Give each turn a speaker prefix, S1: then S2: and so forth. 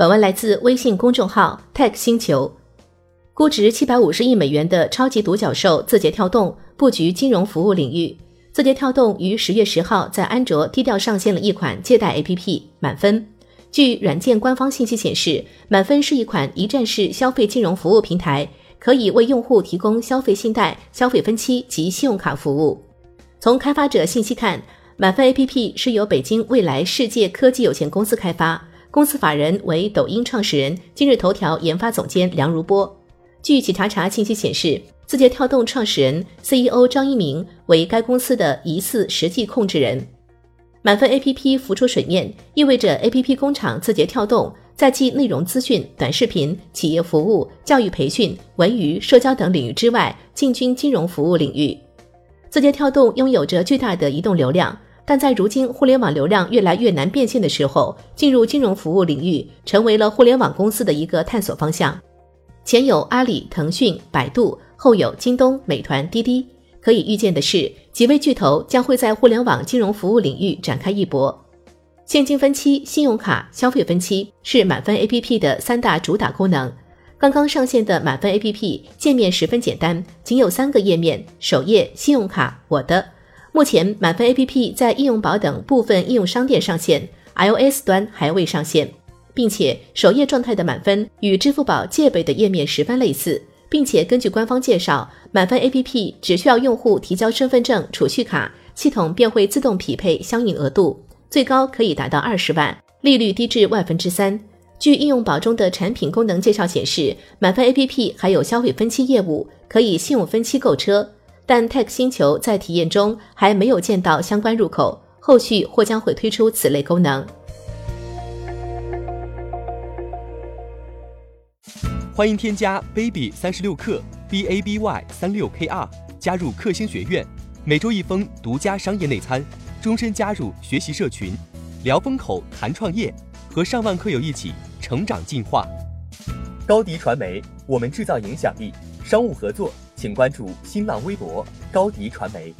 S1: 本文来自微信公众号 Tech 星球。估值七百五十亿美元的超级独角兽字节跳动布局金融服务领域。字节跳动于十月十号在安卓低调上线了一款借贷 APP 满分。据软件官方信息显示，满分是一款一站式消费金融服务平台，可以为用户提供消费信贷、消费分期及信用卡服务。从开发者信息看，满分 APP 是由北京未来世界科技有限公司开发。公司法人为抖音创始人、今日头条研发总监梁如波。据企查查信息显示，字节跳动创始人、CEO 张一鸣为该公司的疑似实际控制人。满分 APP 浮出水面，意味着 APP 工厂字节跳动在继内容资讯、短视频、企业服务、教育培训、文娱、社交等领域之外，进军金融服务领域。字节跳动拥有着巨大的移动流量。但在如今互联网流量越来越难变现的时候，进入金融服务领域成为了互联网公司的一个探索方向。前有阿里、腾讯、百度，后有京东、美团、滴滴。可以预见的是，几位巨头将会在互联网金融服务领域展开一搏。现金分期、信用卡、消费分期是满分 APP 的三大主打功能。刚刚上线的满分 APP 界面十分简单，仅有三个页面：首页、信用卡、我的。目前，满分 APP 在应用宝等部分应用商店上线，iOS 端还未上线，并且首页状态的满分与支付宝借呗的页面十分类似，并且根据官方介绍，满分 APP 只需要用户提交身份证、储蓄卡，系统便会自动匹配相应额度，最高可以达到二十万，利率低至万分之三。据应用宝中的产品功能介绍显示，满分 APP 还有消费分期业务，可以信用分期购车。但 Tech 星球在体验中还没有见到相关入口，后续或将会推出此类功能。
S2: 欢迎添加 baby 三十六克 b a b y 三六 k r 加入克星学院，每周一封独家商业内参，终身加入学习社群，聊风口谈创业，和上万课友一起成长进化。高迪传媒，我们制造影响力，商务合作。请关注新浪微博高迪传媒。